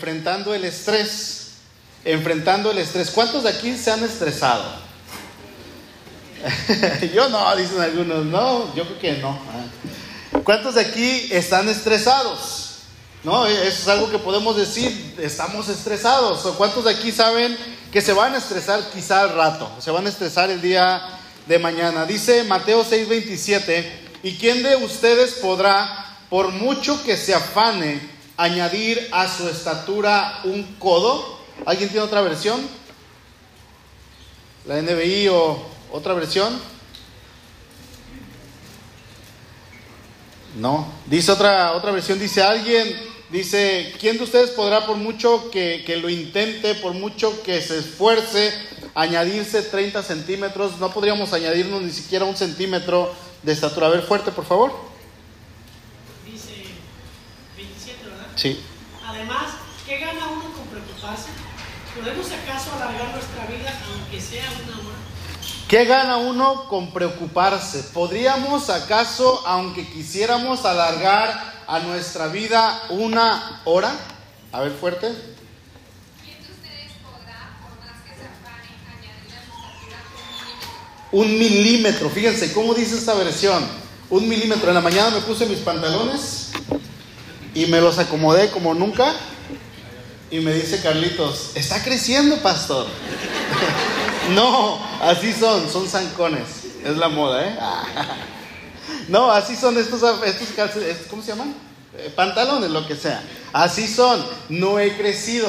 enfrentando el estrés. Enfrentando el estrés. ¿Cuántos de aquí se han estresado? yo no, dicen algunos, no, yo creo que no. ¿Cuántos de aquí están estresados? No, eso es algo que podemos decir, estamos estresados. ¿O cuántos de aquí saben que se van a estresar quizá al rato? Se van a estresar el día de mañana. Dice Mateo 6:27, ¿y quién de ustedes podrá, por mucho que se afane, añadir a su estatura un codo? ¿Alguien tiene otra versión? ¿La NBI o otra versión? No. Dice otra, otra versión, dice alguien, dice, ¿quién de ustedes podrá por mucho que, que, lo intente, por mucho que se esfuerce, añadirse 30 centímetros? No podríamos añadirnos ni siquiera un centímetro de estatura. A ver, fuerte, por favor. Dice 27, ¿verdad? Sí. Además, ¿qué gana uno con preocuparse? ¿Podemos acaso alargar nuestra vida aunque sea una hora? ¿Qué gana uno con preocuparse? ¿Podríamos acaso, aunque quisiéramos alargar a nuestra vida una hora? A ver, fuerte. ¿Quién de ustedes podrá, por más que se afane, añadirle a su estatura Un milímetro. Fíjense cómo dice esta versión. Un milímetro. En la mañana me puse mis pantalones y me los acomodé como nunca. Y me dice Carlitos, está creciendo, pastor. no, así son, son zancones. Es la moda, ¿eh? no, así son estos, estos ¿cómo se llaman? Eh, pantalones, lo que sea. Así son, no he crecido.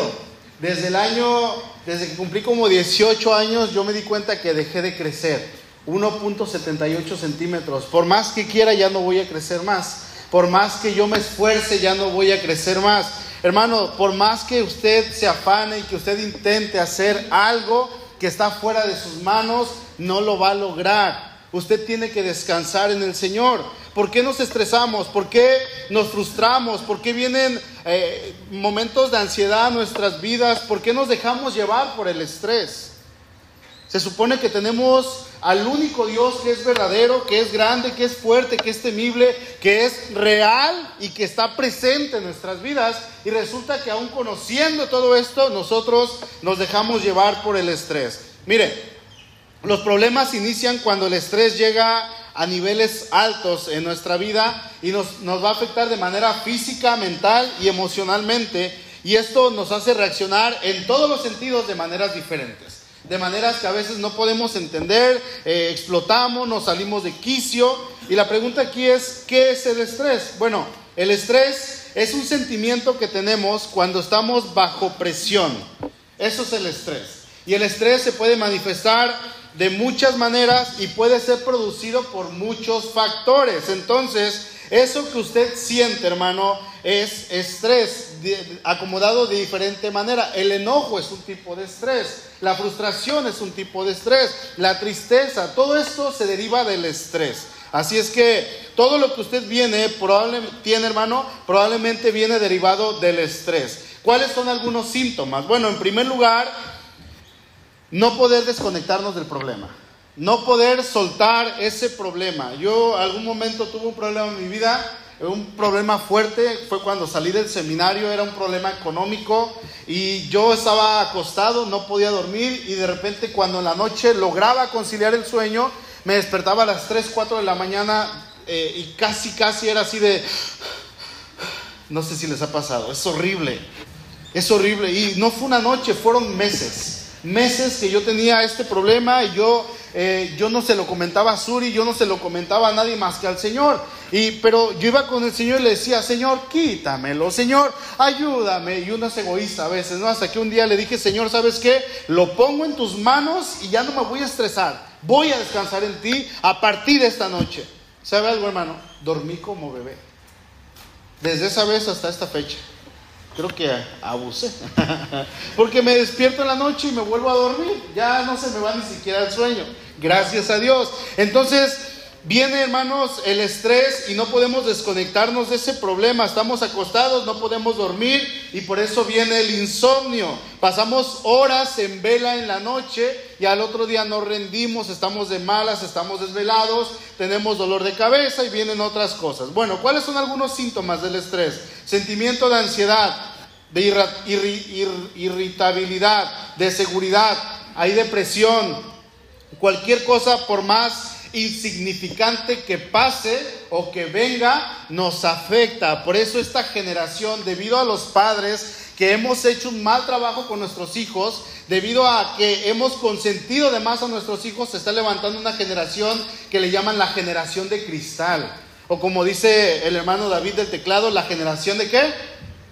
Desde el año, desde que cumplí como 18 años, yo me di cuenta que dejé de crecer. 1.78 centímetros. Por más que quiera, ya no voy a crecer más. Por más que yo me esfuerce, ya no voy a crecer más. Hermano, por más que usted se afane y que usted intente hacer algo que está fuera de sus manos, no lo va a lograr. Usted tiene que descansar en el Señor. ¿Por qué nos estresamos? ¿Por qué nos frustramos? ¿Por qué vienen eh, momentos de ansiedad a nuestras vidas? ¿Por qué nos dejamos llevar por el estrés? Se supone que tenemos al único Dios que es verdadero, que es grande, que es fuerte, que es temible, que es real y que está presente en nuestras vidas. Y resulta que aún conociendo todo esto, nosotros nos dejamos llevar por el estrés. Mire, los problemas inician cuando el estrés llega a niveles altos en nuestra vida y nos, nos va a afectar de manera física, mental y emocionalmente. Y esto nos hace reaccionar en todos los sentidos de maneras diferentes de maneras que a veces no podemos entender, eh, explotamos, nos salimos de quicio. Y la pregunta aquí es, ¿qué es el estrés? Bueno, el estrés es un sentimiento que tenemos cuando estamos bajo presión. Eso es el estrés. Y el estrés se puede manifestar de muchas maneras y puede ser producido por muchos factores. Entonces, eso que usted siente, hermano, es estrés acomodado de diferente manera. El enojo es un tipo de estrés, la frustración es un tipo de estrés, la tristeza, todo esto se deriva del estrés. Así es que todo lo que usted viene, tiene hermano, probablemente viene derivado del estrés. ¿Cuáles son algunos síntomas? Bueno, en primer lugar, no poder desconectarnos del problema no poder soltar ese problema. Yo algún momento tuve un problema en mi vida, un problema fuerte, fue cuando salí del seminario, era un problema económico y yo estaba acostado, no podía dormir y de repente cuando en la noche lograba conciliar el sueño, me despertaba a las 3, 4 de la mañana eh, y casi, casi era así de... No sé si les ha pasado, es horrible, es horrible. Y no fue una noche, fueron meses meses que yo tenía este problema y yo, eh, yo no se lo comentaba a Suri, yo no se lo comentaba a nadie más que al Señor. Y, pero yo iba con el Señor y le decía, Señor, quítamelo, Señor, ayúdame. Y uno es egoísta a veces, ¿no? Hasta que un día le dije, Señor, ¿sabes qué? Lo pongo en tus manos y ya no me voy a estresar. Voy a descansar en ti a partir de esta noche. ¿Sabe algo, hermano? Dormí como bebé. Desde esa vez hasta esta fecha creo que abusé. Porque me despierto en la noche y me vuelvo a dormir. Ya no se me va ni siquiera el sueño. Gracias a Dios. Entonces, viene, hermanos, el estrés y no podemos desconectarnos de ese problema. Estamos acostados, no podemos dormir y por eso viene el insomnio. Pasamos horas en vela en la noche y al otro día no rendimos, estamos de malas, estamos desvelados, tenemos dolor de cabeza y vienen otras cosas. Bueno, ¿cuáles son algunos síntomas del estrés? Sentimiento de ansiedad, de irritabilidad, de seguridad, hay depresión, cualquier cosa por más insignificante que pase o que venga nos afecta. Por eso esta generación, debido a los padres que hemos hecho un mal trabajo con nuestros hijos, debido a que hemos consentido de más a nuestros hijos, se está levantando una generación que le llaman la generación de cristal. O como dice el hermano David del teclado, la generación de qué?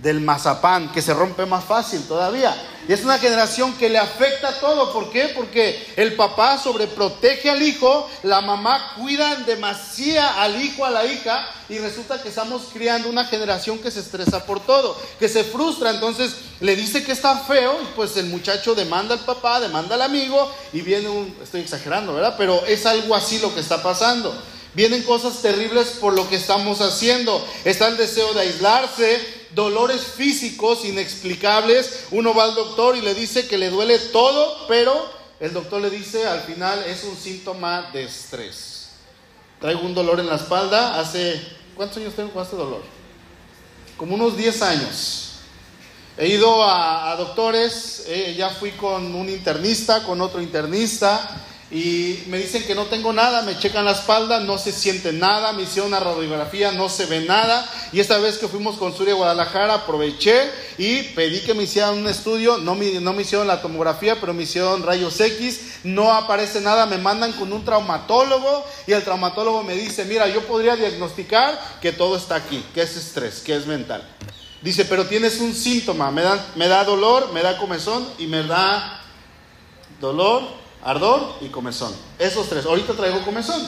Del mazapán, que se rompe más fácil todavía. Y es una generación que le afecta todo. ¿Por qué? Porque el papá sobreprotege al hijo, la mamá cuida demasiado al hijo, a la hija, y resulta que estamos criando una generación que se estresa por todo, que se frustra. Entonces le dice que está feo, y pues el muchacho demanda al papá, demanda al amigo, y viene un. Estoy exagerando, ¿verdad? Pero es algo así lo que está pasando. Vienen cosas terribles por lo que estamos haciendo. Está el deseo de aislarse, dolores físicos inexplicables. Uno va al doctor y le dice que le duele todo, pero el doctor le dice al final es un síntoma de estrés. Traigo un dolor en la espalda hace... ¿Cuántos años tengo con este dolor? Como unos 10 años. He ido a, doctores, eh, ya fui con un internista, con otro internista, y me dicen que no tengo nada, me checan la espalda, no se siente nada, me hicieron una radiografía, no se ve nada. Y esta vez que fuimos con Surya Guadalajara, aproveché y pedí que me hicieran un estudio, no me, no me hicieron la tomografía, pero me hicieron rayos X, no aparece nada, me mandan con un traumatólogo y el traumatólogo me dice, mira, yo podría diagnosticar que todo está aquí, que es estrés, que es mental. Dice, pero tienes un síntoma, me da, me da dolor, me da comezón y me da dolor, ardor y comezón. Esos tres. Ahorita traigo comezón.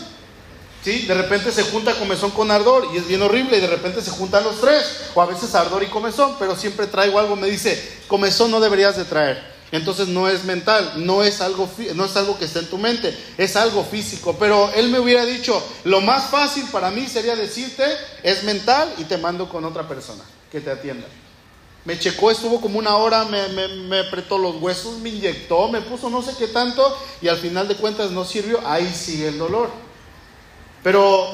¿Sí? De repente se junta comezón con ardor y es bien horrible y de repente se juntan los tres. O a veces ardor y comezón, pero siempre traigo algo, me dice, comezón no deberías de traer. Entonces no es mental, no es algo no es algo que está en tu mente, es algo físico, pero él me hubiera dicho, lo más fácil para mí sería decirte, es mental y te mando con otra persona que te atienda. Me checó, estuvo como una hora, me, apretó los huesos, me inyectó, me puso no sé qué tanto y al final de cuentas no sirvió, ahí sigue el dolor. Pero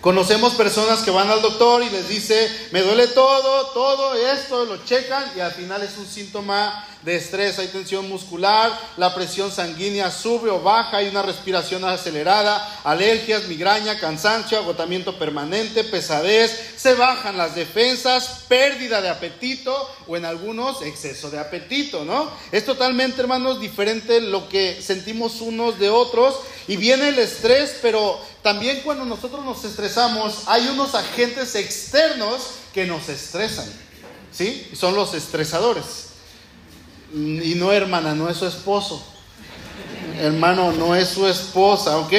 conocemos personas que van al doctor y les dice, me duele todo, todo esto, lo checan y al final es un síntoma de estrés, hay tensión muscular, la presión sanguínea sube o baja, hay una respiración acelerada, alergias, migraña, cansancio, agotamiento permanente, pesadez, se bajan las defensas, pérdida de apetito o en algunos exceso de apetito, ¿no? Es totalmente, hermanos, diferente lo que sentimos unos de otros y viene el estrés, pero también cuando nosotros nos estresamos hay unos agentes externos que nos estresan, ¿sí? Son los estresadores. Y no hermana, no es su esposo. Hermano, no es su esposa, ¿ok?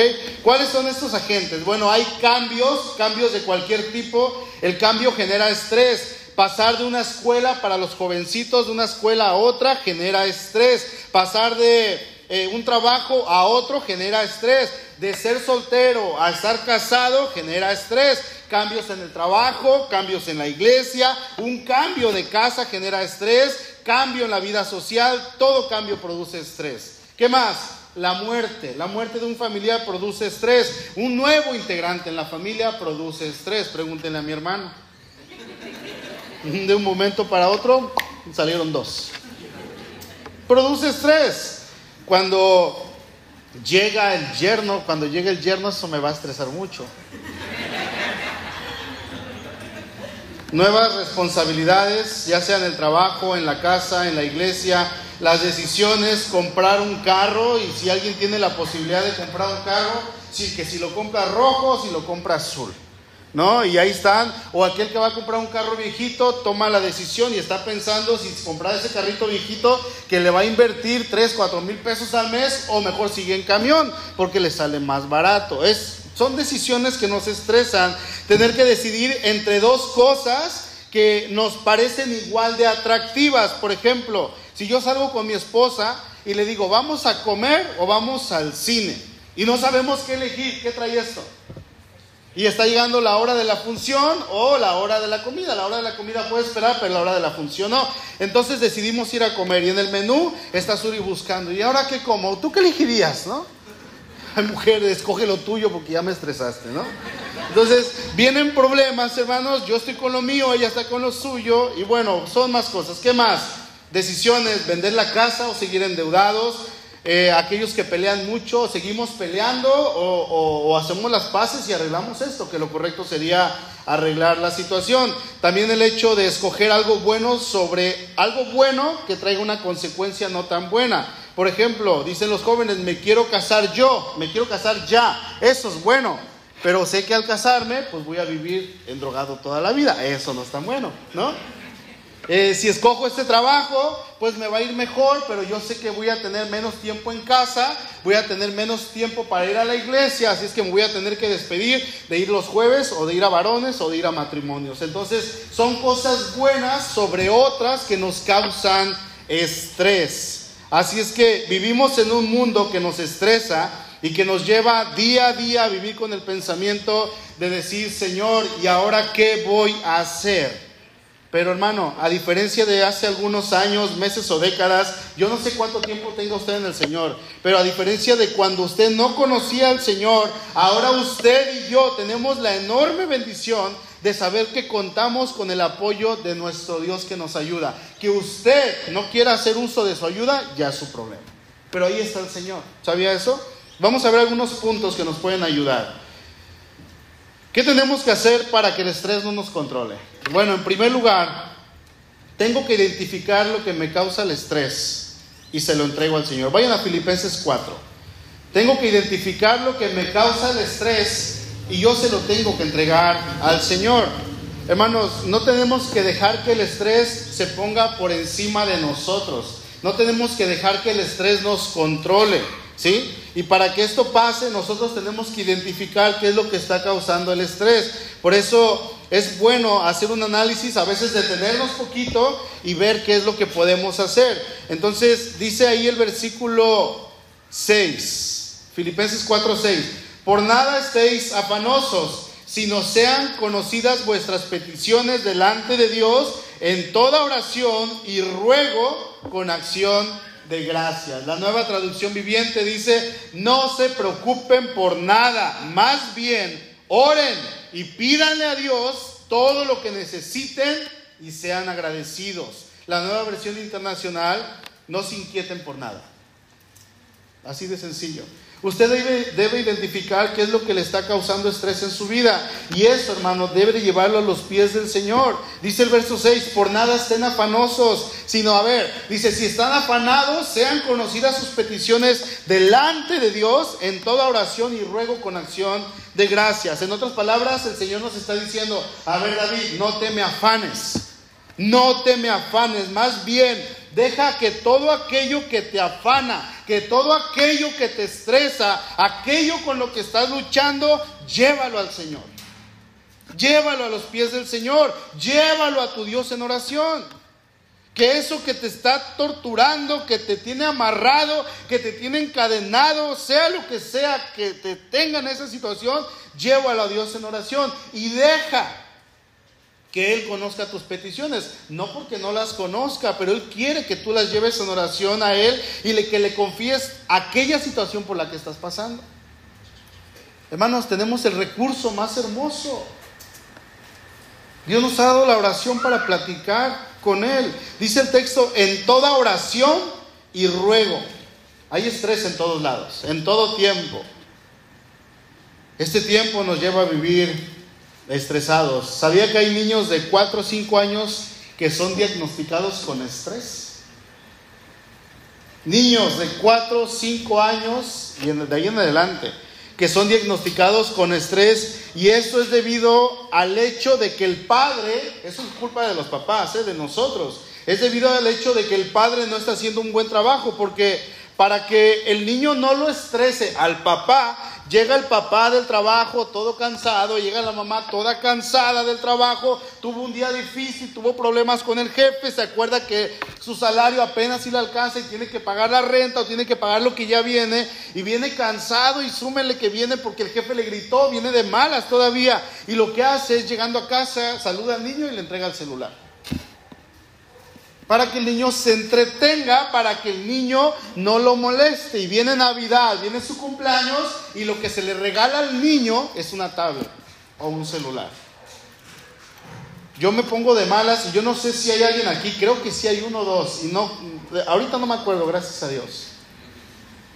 ¿Cuáles son estos agentes? Bueno, hay cambios, cambios de cualquier tipo. El cambio genera estrés. Pasar de una escuela para los jovencitos, de una escuela a otra, genera estrés. Pasar de eh, un trabajo a otro genera estrés. De ser soltero a estar casado genera estrés. Cambios en el trabajo, cambios en la iglesia, un cambio de casa genera estrés, cambio en la vida social, todo cambio produce estrés. ¿Qué más? La muerte. La muerte de un familiar produce estrés. Un nuevo integrante en la familia produce estrés. Pregúntenle a mi hermano. De un momento para otro salieron dos. Produce estrés. Cuando llega el yerno, cuando llega el yerno eso me va a estresar mucho. Nuevas responsabilidades, ya sea en el trabajo, en la casa, en la iglesia, las decisiones, comprar un carro y si alguien tiene la posibilidad de comprar un carro, sí, que si lo compra rojo, si lo compra azul. ¿No? Y ahí están, o aquel que va a comprar un carro viejito toma la decisión y está pensando si comprar ese carrito viejito que le va a invertir 3, 4 mil pesos al mes o mejor sigue en camión porque le sale más barato. Es, son decisiones que nos estresan, tener que decidir entre dos cosas que nos parecen igual de atractivas. Por ejemplo, si yo salgo con mi esposa y le digo, vamos a comer o vamos al cine, y no sabemos qué elegir, ¿qué trae esto? Y está llegando la hora de la función o la hora de la comida. La hora de la comida puede esperar, pero la hora de la función no. Entonces decidimos ir a comer y en el menú está Suri buscando. ¿Y ahora qué como? ¿Tú qué elegirías, no? Ay, mujer, escoge lo tuyo porque ya me estresaste, ¿no? Entonces, vienen problemas, hermanos. Yo estoy con lo mío, ella está con lo suyo. Y bueno, son más cosas. ¿Qué más? Decisiones, vender la casa o seguir endeudados. Eh, aquellos que pelean mucho, seguimos peleando o, o- hacemos las paces y arreglamos esto, que lo correcto sería arreglar la situación. También el hecho de escoger algo bueno sobre algo bueno que traiga una consecuencia no tan buena. Por ejemplo, dicen los jóvenes, me quiero casar yo, me quiero casar ya, eso es bueno. Pero sé que al casarme, pues voy a vivir endrogado toda la vida. Eso no es tan bueno, ¿no? Eh, si escojo este trabajo, pues me va a ir mejor, pero yo sé que voy a tener menos tiempo en casa, voy a tener menos tiempo para ir a la iglesia, así es que me voy a tener que despedir de ir los jueves o de ir a varones o de ir a matrimonios. Entonces, son cosas buenas sobre otras que nos causan estrés. Así es que vivimos en un mundo que nos estresa y que nos lleva día a día a vivir con el pensamiento de decir, Señor, ¿y ahora qué voy a hacer? Pero hermano, a diferencia de hace algunos años, meses o décadas, yo no sé cuánto tiempo tenga usted en el Señor, pero a diferencia de cuando usted no conocía al Señor, ahora usted y yo tenemos la enorme bendición de saber que contamos con el apoyo de nuestro Dios que nos ayuda. Que usted no quiera hacer uso de su ayuda, ya es su problema. Pero ahí está el Señor. ¿Sabía eso? Vamos a ver algunos puntos que nos pueden ayudar. ¿Qué tenemos que hacer para que el estrés no nos controle? Bueno, en primer lugar, tengo que identificar lo que me causa el estrés y se lo entrego al Señor. Vayan a Filipenses 4. Tengo que identificar lo que me causa el estrés y yo se lo tengo que entregar al Señor. Hermanos, no tenemos que dejar que el estrés se ponga por encima de nosotros. No tenemos que dejar que el estrés nos controle, ¿sí? Y para que esto pase, nosotros tenemos que identificar qué es lo que está causando el estrés. Por eso es bueno hacer un análisis, a veces detenernos poquito y ver qué es lo que podemos hacer. Entonces, dice ahí el versículo 6, Filipenses 4, 6. Por nada estéis afanosos, sino sean conocidas vuestras peticiones delante de Dios en toda oración y ruego con acción de gracias. La nueva traducción viviente dice, no se preocupen por nada, más bien oren y pídanle a Dios todo lo que necesiten y sean agradecidos. La nueva versión internacional, no se inquieten por nada. Así de sencillo. Usted debe, identificar qué es lo que le está causando estrés en su vida. Y eso, hermano, debe de llevarlo a los pies del Señor. Dice el verso 6, por nada estén afanosos, sino, a ver, dice, si están afanados, sean conocidas sus peticiones delante de Dios en toda oración y ruego con acción de gracias. En otras palabras, el Señor nos está diciendo, a ver, David, no te me afanes. No te me afanes, más bien deja que todo aquello que te afana, que todo aquello que te estresa, aquello con lo que estás luchando, llévalo al Señor. Llévalo a los pies del Señor, llévalo a tu Dios en oración. Que eso que te está torturando, que te tiene amarrado, que te tiene encadenado, sea lo que sea que te tenga en esa situación, llévalo a Dios en oración y deja que Él conozca tus peticiones, no porque no las conozca, pero Él quiere que tú las lleves en oración a Él y que le confíes aquella situación por la que estás pasando. Hermanos, tenemos el recurso más hermoso. Dios nos ha dado la oración para platicar con Él. Dice el texto, en toda oración y ruego. Hay estrés en todos lados, en todo tiempo. Este tiempo nos lleva a vivir estresados. ¿Sabía que hay niños de 4 o 5 años que son diagnosticados con estrés? Niños de 4 o 5 años y de ahí en adelante que son diagnosticados con estrés y esto es debido al hecho de que el padre, eso es culpa de los papás, ¿eh? de nosotros, es debido al hecho de que el padre no está haciendo un buen trabajo porque para que el niño no lo estrese al papá, llega el papá del trabajo todo cansado, llega la mamá toda cansada del trabajo, tuvo un día difícil, tuvo problemas con el jefe, se acuerda que su salario apenas si le alcanza y tiene que pagar la renta o tiene que pagar lo que ya viene y viene cansado y súmele que viene porque el jefe le gritó, viene de malas todavía y lo que hace es llegando a casa, saluda al niño y le entrega el celular. Para que el niño se entretenga, para que el niño no lo moleste. Y viene Navidad, viene su cumpleaños y lo que se le regala al niño es una tablet o un celular. Yo me pongo de malas y yo no sé si hay alguien aquí, creo que sí hay uno o dos, y no, ahorita no me acuerdo, gracias a Dios.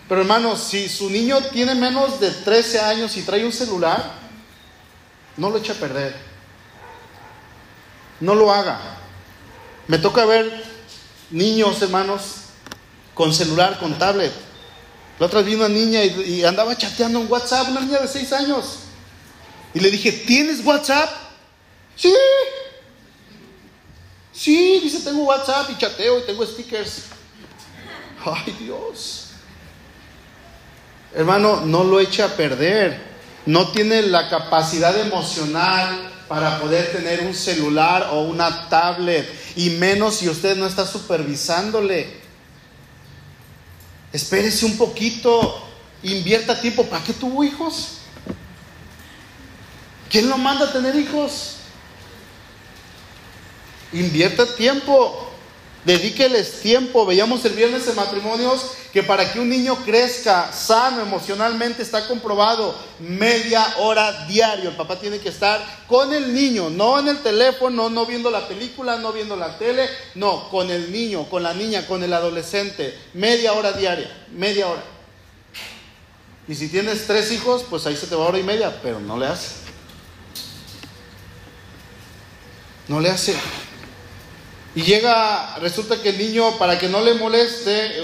Pero hermanos, si su niño tiene menos de 13 años y trae un celular, no lo eche a perder. No lo haga. Me toca ver niños, hermanos, con celular, con tablet. La otra vez vi una niña y, y, andaba chateando en WhatsApp, una niña de 6 años. Y le dije, ¿tienes WhatsApp? Sí. Sí, dice, tengo WhatsApp y chateo y tengo stickers. Ay Dios. Hermano, no lo eche a perder. No tiene la capacidad emocional para poder tener un celular o una tablet. Y menos si usted no está supervisándole. Espérese un poquito. Invierta tiempo. ¿Para qué tuvo hijos? ¿Quién lo manda a tener hijos? Invierta tiempo. Dedíqueles tiempo. Veíamos el viernes en matrimonios que para que un niño crezca sano emocionalmente está comprobado media hora diario. El papá tiene que estar con el niño, no en el teléfono, no viendo la película, no viendo la tele, no, con el niño, con la niña, con el adolescente. Media hora diaria, media hora. Y si tienes tres hijos, pues ahí se te va hora y media, pero no le hace. No le hace. Y llega, resulta que el niño, para que no le moleste,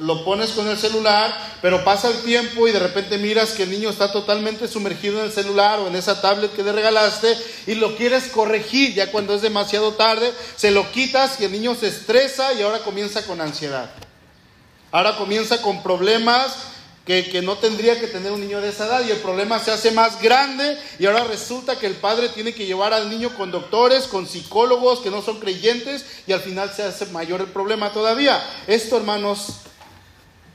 lo pones con el celular, pero pasa el tiempo y de repente miras que el niño está totalmente sumergido en el celular o en esa tablet que le regalaste y lo quieres corregir ya cuando es demasiado tarde, se lo quitas y el niño se estresa y ahora comienza con ansiedad. Ahora comienza con problemas que, no tendría que tener un niño de esa edad y el problema se hace más grande y ahora resulta que el padre tiene que llevar al niño con doctores, con psicólogos que no son creyentes y al final se hace mayor el problema todavía. Esto, hermanos,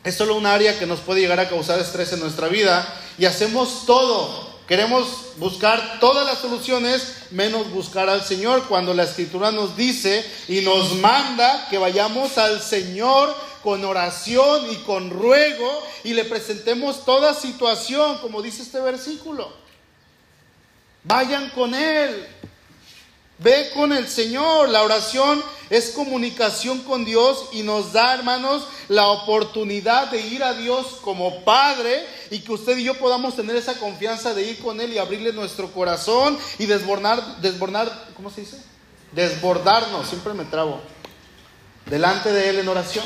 es solo un área que nos puede llegar a causar estrés en nuestra vida y hacemos todo. Queremos buscar todas las soluciones menos buscar al Señor cuando la escritura nos dice y nos manda que vayamos al Señor con oración y con ruego y le presentemos toda situación, como dice este versículo. Vayan con Él. Ve con el Señor. La oración es comunicación con Dios y nos da, hermanos, la oportunidad de ir a Dios como Padre y que usted y yo podamos tener esa confianza de ir con Él y abrirle nuestro corazón y desbordar, desbordar, ¿cómo se dice? Desbordarnos, siempre me trabo, delante de Él en oración.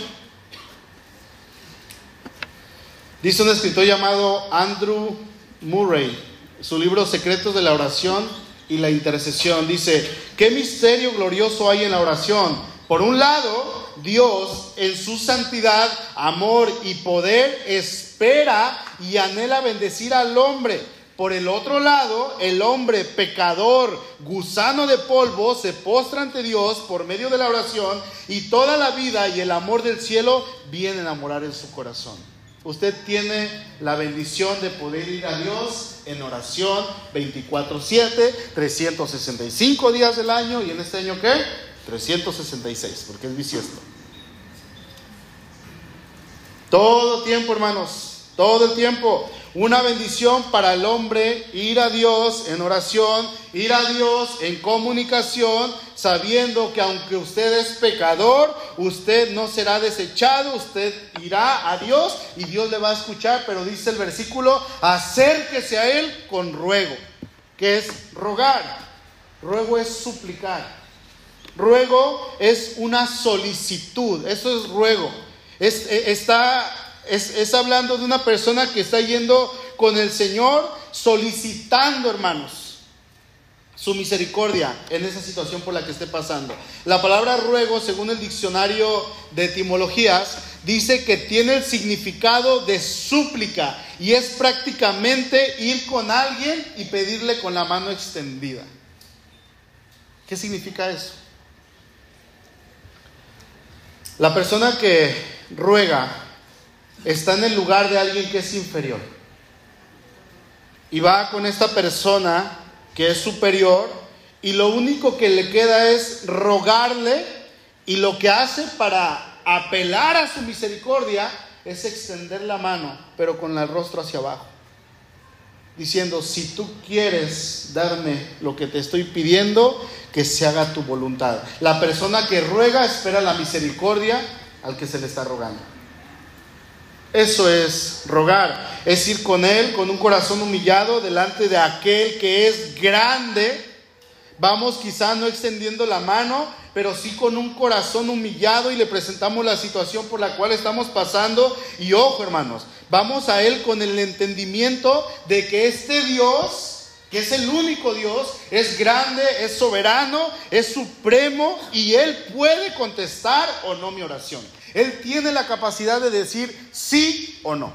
Dice un escritor llamado Andrew Murray, su libro Secretos de la Oración y la Intercesión. Dice, ¿qué misterio glorioso hay en la oración? Por un lado, Dios en su santidad, amor y poder espera y anhela bendecir al hombre. Por el otro lado, el hombre pecador, gusano de polvo, se postra ante Dios por medio de la oración y toda la vida y el amor del cielo vienen a morar en su corazón. Usted tiene la bendición de poder ir a Dios en oración 24/7, 365 días del año y en este año qué? 366, porque es bisiesto. Todo tiempo, hermanos, todo el tiempo. Una bendición para el hombre ir a Dios en oración, ir a Dios en comunicación, sabiendo que aunque usted es pecador, usted no será desechado, usted irá a Dios y Dios le va a escuchar, pero dice el versículo, acérquese a Él con ruego, que es rogar. Ruego es suplicar. Ruego es una solicitud, eso es ruego. Es, e, está es, hablando de una persona que está yendo con el Señor solicitando, hermanos, su misericordia en esa situación por la que esté pasando. La palabra ruego, según el diccionario de etimologías, dice que tiene el significado de súplica y es prácticamente ir con alguien y pedirle con la mano extendida. ¿Qué significa eso? La persona que ruega está en el lugar de alguien que es inferior. Y va con esta persona que es superior y lo único que le queda es rogarle Y lo que hace para apelar a su misericordia es extender la mano, pero con el rostro hacia abajo. Diciendo, si tú quieres darme lo que te estoy pidiendo, que se haga tu voluntad. La persona que ruega espera la misericordia al que se le está rogando. Eso es rogar, es ir con Él con un corazón humillado delante de aquel que es grande. Vamos quizá no extendiendo la mano, pero sí con un corazón humillado y le presentamos la situación por la cual estamos pasando. Y ojo hermanos, vamos a Él con el entendimiento de que este Dios, que es el único Dios, es grande, es soberano, es supremo y Él puede contestar o no mi oración. Él tiene la capacidad de decir sí o no.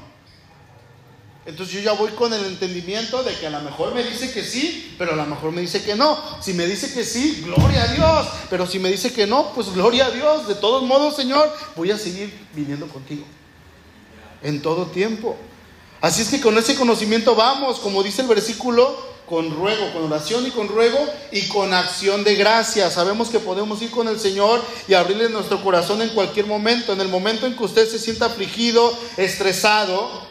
Entonces yo ya voy con el entendimiento de que a lo mejor me dice que sí, pero a lo mejor me dice que no. Si me dice que sí, gloria a Dios. Pero si me dice que no, pues gloria a Dios. De todos modos, Señor, voy a seguir viniendo contigo. En todo tiempo. Así es que con ese conocimiento vamos, como dice el versículo, con ruego, con oración y con ruego y con acción de gracia. Sabemos que podemos ir con el Señor y abrirle nuestro corazón en cualquier momento. En el momento en que usted se sienta afligido, estresado,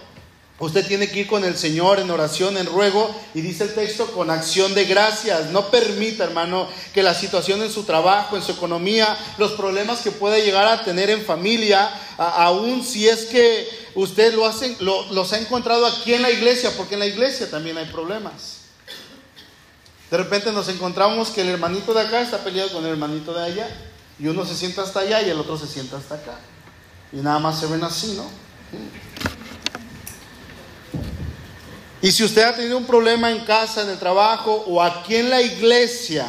Usted tiene que ir con el Señor en oración, en ruego, y dice el texto, con acción de gracias. No permita, hermano, que la situación en su trabajo, en su economía, los problemas que pueda llegar a tener en familia, aún si es que usted lo hace, los ha encontrado aquí en la iglesia, porque en la iglesia también hay problemas. De repente nos encontramos que el hermanito de acá está peleado con el hermanito de allá, y uno se sienta hasta allá y el otro se sienta hasta acá. Y nada más se ven así, ¿no? Y si usted ha tenido un problema en casa, en el trabajo o aquí en la iglesia,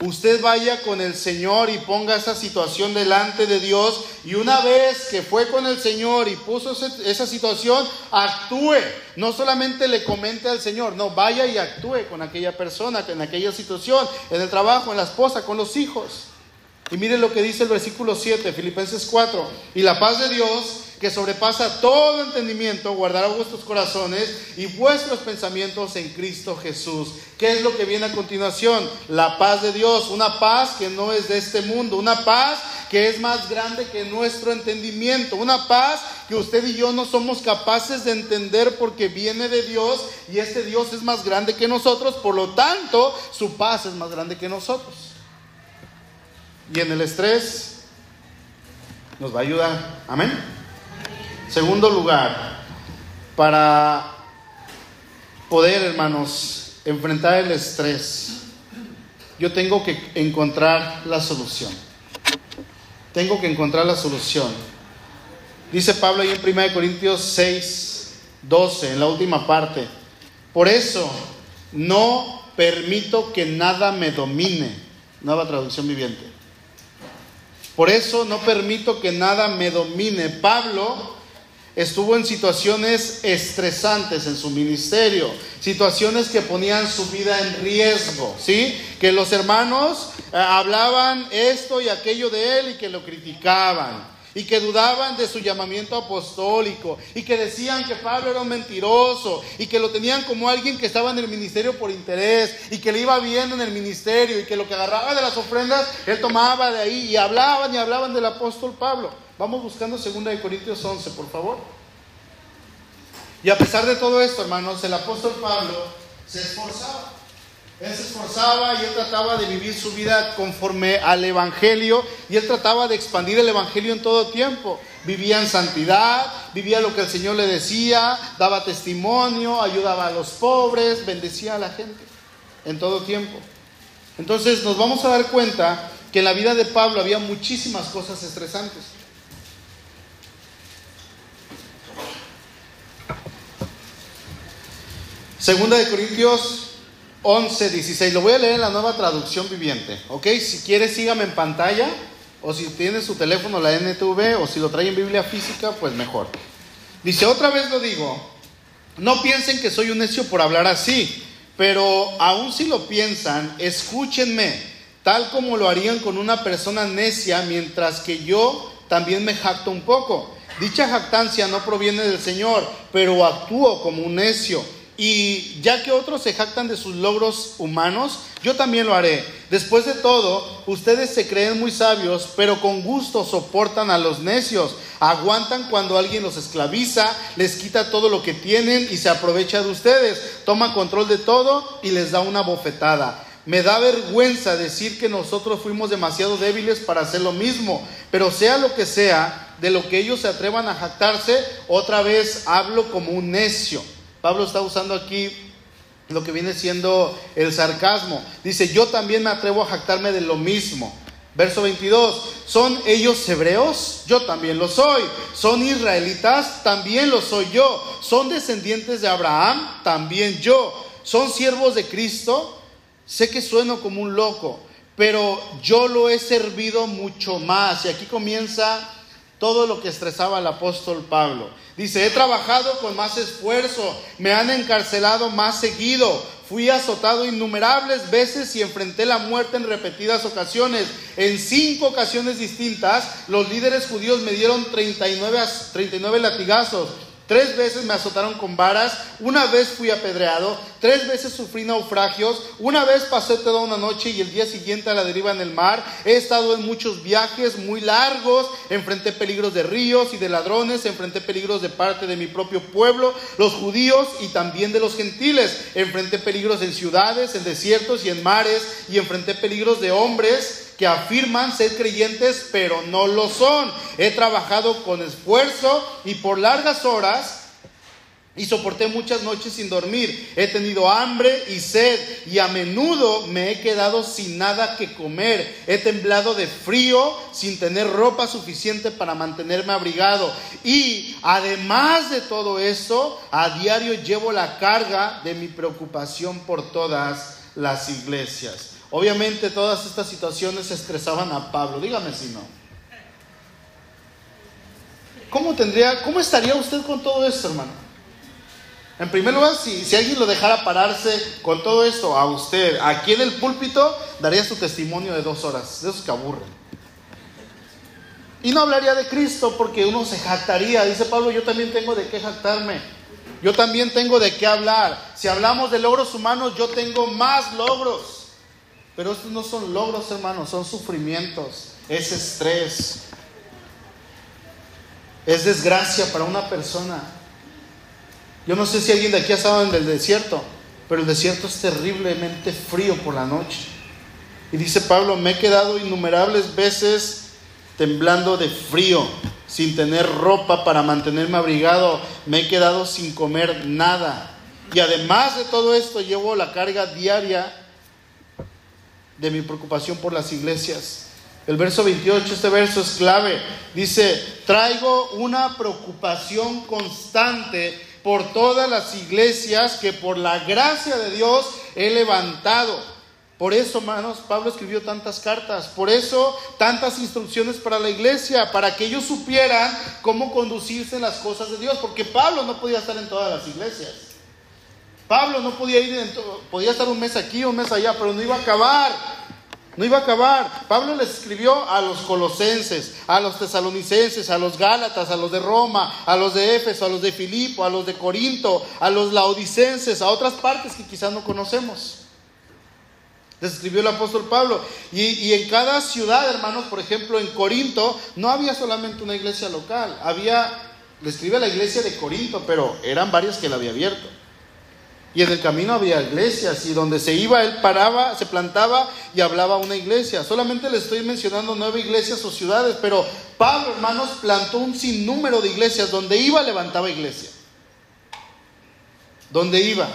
usted vaya con el Señor y ponga esa situación delante de Dios y una vez que fue con el Señor y puso esa situación, actúe. No solamente le comente al Señor, no, vaya y actúe con aquella persona, en aquella situación, en el trabajo, en la esposa, con los hijos. Y mire lo que dice el versículo 7, Filipenses 4. Y la paz de Dios, que sobrepasa todo entendimiento, guardará vuestros corazones y vuestros pensamientos en Cristo Jesús. ¿Qué es lo que viene a continuación? La paz de Dios, una paz que no es de este mundo, una paz que es más grande que nuestro entendimiento, una paz que usted y yo no somos capaces de entender porque viene de Dios y este Dios es más grande que nosotros, por lo tanto su paz es más grande que nosotros. Y en el estrés nos va a ayudar. Amén. Segundo lugar, para poder, hermanos, enfrentar el estrés, yo tengo que encontrar la solución. Tengo que encontrar la solución. Dice Pablo ahí en 1 Corintios 6, 12, en la última parte. Por eso no permito que nada me domine. Nueva traducción viviente. Por eso no permito que nada me domine. Pablo estuvo en situaciones estresantes en su ministerio, situaciones que ponían su vida en riesgo, ¿sí? Que los hermanos eh, hablaban esto y aquello de él y que lo criticaban. Y que dudaban de su llamamiento apostólico. Y que decían que Pablo era un mentiroso. Y que lo tenían como alguien que estaba en el ministerio por interés. Y que le iba bien en el ministerio. Y que lo que agarraba de las ofrendas, él tomaba de ahí. Y hablaban y hablaban del apóstol Pablo. Vamos buscando 2 Corintios 11, por favor. Y a pesar de todo esto, hermanos, el apóstol Pablo se esforzaba. Él se esforzaba y él trataba de vivir su vida conforme al Evangelio y él trataba de expandir el Evangelio en todo tiempo. Vivía en santidad, vivía lo que el Señor le decía, daba testimonio, ayudaba a los pobres, bendecía a la gente en todo tiempo. Entonces nos vamos a dar cuenta que en la vida de Pablo había muchísimas cosas estresantes. Segunda de Corintios 11, 16. Lo voy a leer en la nueva traducción viviente. ¿Ok? Si quiere, sígame en pantalla. O si tiene su teléfono, la NTV. O si lo trae en Biblia física, pues mejor. Dice, otra vez lo digo. No piensen que soy un necio por hablar así. Pero aun si lo piensan, escúchenme. Tal como lo harían con una persona necia, mientras que yo también me jacto un poco. Dicha jactancia no proviene del Señor, pero actúo como un necio Y ya que otros se jactan de sus logros humanos, yo también lo haré. Después de todo, ustedes se creen muy sabios, pero con gusto soportan a los necios. Aguantan cuando alguien los esclaviza, les quita todo lo que tienen y se aprovecha de ustedes. Toma control de todo y les da una bofetada. Me da vergüenza decir que nosotros fuimos demasiado débiles para hacer lo mismo, pero sea lo que sea, de lo que ellos se atrevan a jactarse, otra vez hablo como un necio. Pablo está usando aquí lo que viene siendo el sarcasmo. Dice, yo también me atrevo a jactarme de lo mismo. Verso 22, ¿son ellos hebreos? Yo también lo soy. ¿Son israelitas? También lo soy yo. ¿Son descendientes de Abraham? También yo. ¿Son siervos de Cristo? Sé que sueno como un loco, pero yo lo he servido mucho más. Y aquí comienza todo lo que estresaba el apóstol Pablo. Dice, he trabajado con más esfuerzo, me han encarcelado más seguido, fui azotado innumerables veces y enfrenté la muerte en repetidas ocasiones. En cinco ocasiones distintas, los líderes judíos me dieron 39, 39 latigazos. Tres veces me azotaron con varas, una vez fui apedreado, tres veces sufrí naufragios, una vez pasé toda una noche y el día siguiente a la deriva en el mar. He estado en muchos viajes muy largos, enfrenté peligros de ríos y de ladrones, enfrenté peligros de parte de mi propio pueblo, los judíos y también de los gentiles. Enfrenté peligros en ciudades, en desiertos y en mares y enfrenté peligros de hombres que afirman ser creyentes pero no lo son. He trabajado con esfuerzo y por largas horas y soporté muchas noches sin dormir. He tenido hambre y sed y a menudo me he quedado sin nada que comer. He temblado de frío sin tener ropa suficiente para mantenerme abrigado. Y además de todo eso, a diario llevo la carga de mi preocupación por todas las iglesias. Obviamente todas estas situaciones estresaban a Pablo. Dígame si no. ¿Cómo tendría, cómo estaría usted con todo esto, hermano? En primer lugar, si, alguien lo dejara pararse con todo esto a usted, aquí en el púlpito, daría su testimonio de dos horas, de esos que aburren. Y no hablaría de Cristo porque uno se jactaría. Dice Pablo, yo también tengo de qué jactarme. Yo también tengo de qué hablar. Si hablamos de logros humanos, yo tengo más logros. Pero estos no son logros, hermanos, son sufrimientos, es estrés, es desgracia para una persona. Yo no sé si alguien de aquí ha estado en el desierto, pero el desierto es terriblemente frío por la noche. Y dice Pablo, me he quedado innumerables veces temblando de frío, sin tener ropa para mantenerme abrigado, me he quedado sin comer nada. Y además de todo esto, llevo la carga diaria de mi preocupación por las iglesias. El verso 28, este verso es clave. Dice, traigo una preocupación constante por todas las iglesias que por la gracia de Dios he levantado. Por eso, hermanos, Pablo escribió tantas cartas, por eso tantas instrucciones para la iglesia, para que ellos supieran cómo conducirse en las cosas de Dios, porque Pablo no podía estar en todas las iglesias. Pablo no podía ir, podía estar un mes aquí, un mes allá, pero no iba a acabar. No iba a acabar. Pablo les escribió a los colosenses, a los tesalonicenses, a los gálatas, a los de Roma, a los de Éfeso, a los de Filipo, a los de Corinto, a los laodicenses, a otras partes que quizás no conocemos. Les escribió el apóstol Pablo. Y, y, en cada ciudad, hermanos, por ejemplo, en Corinto, no había solamente una iglesia local. Había, le escribe la iglesia de Corinto, pero eran varias que la había abierto. Y en el camino había iglesias y donde se iba él paraba, se plantaba y hablaba una iglesia. Solamente le estoy mencionando nueve iglesias o ciudades, pero Pablo, hermanos, plantó un sinnúmero de iglesias. Donde iba, levantaba iglesia. Donde iba.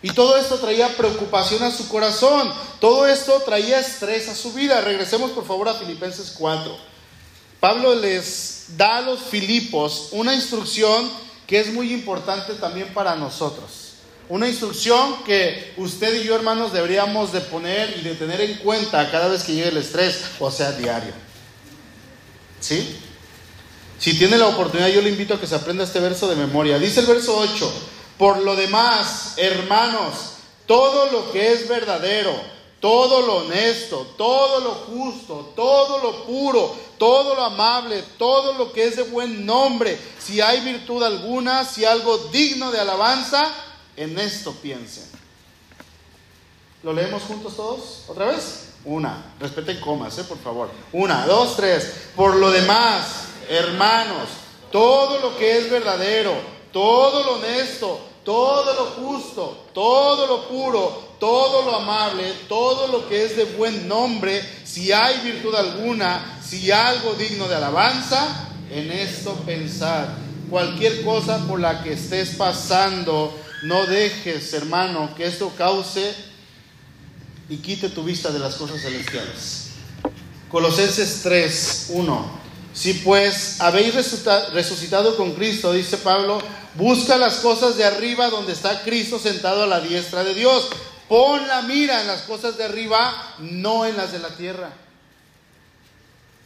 Y todo esto traía preocupación a su corazón. Todo esto traía estrés a su vida. Regresemos por favor a Filipenses 4. Pablo les da a los Filipos una instrucción que es muy importante también para nosotros. Una instrucción que usted y yo, hermanos, deberíamos de poner y de tener en cuenta cada vez que llegue el estrés, o sea, diario. ¿Sí? Si tiene la oportunidad, yo le invito a que se aprenda este verso de memoria. Dice el verso 8, por lo demás, hermanos, todo lo que es verdadero, todo lo honesto, todo lo justo, todo lo puro, todo lo amable, todo lo que es de buen nombre, si hay virtud alguna, si algo digno de alabanza, en esto piensen. ¿Lo leemos juntos todos? ¿Otra vez? Una. Respeten comas, ¿eh? por favor. Una, dos, tres. Por lo demás, hermanos, todo lo que es verdadero, todo lo honesto, todo lo justo, todo lo puro, todo lo amable, todo lo que es de buen nombre, si hay virtud alguna, si algo digno de alabanza, en esto pensar. Cualquier cosa por la que estés pasando, no dejes, hermano, que esto cause y quite tu vista de las cosas celestiales. Colosenses 3, 1. Si pues habéis resucitado con Cristo, dice Pablo, busca las cosas de arriba donde está Cristo sentado a la diestra de Dios. Pon la mira en las cosas de arriba, no en las de la tierra.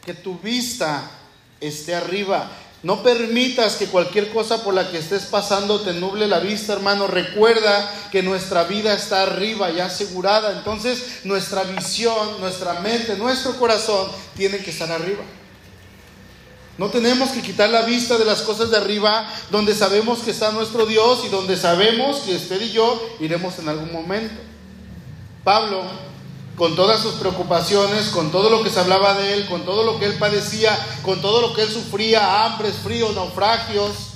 Que tu vista esté arriba. No permitas que cualquier cosa por la que estés pasando te nuble la vista, hermano. Recuerda que nuestra vida está arriba, ya asegurada. Entonces nuestra visión, nuestra mente, nuestro corazón tiene que estar arriba. No tenemos que quitar la vista de las cosas de arriba, donde sabemos que está nuestro Dios y donde sabemos que usted y yo iremos en algún momento. Pablo con todas sus preocupaciones, con todo lo que se hablaba de él, con todo lo que él padecía, con todo lo que él sufría, hambres, fríos, naufragios,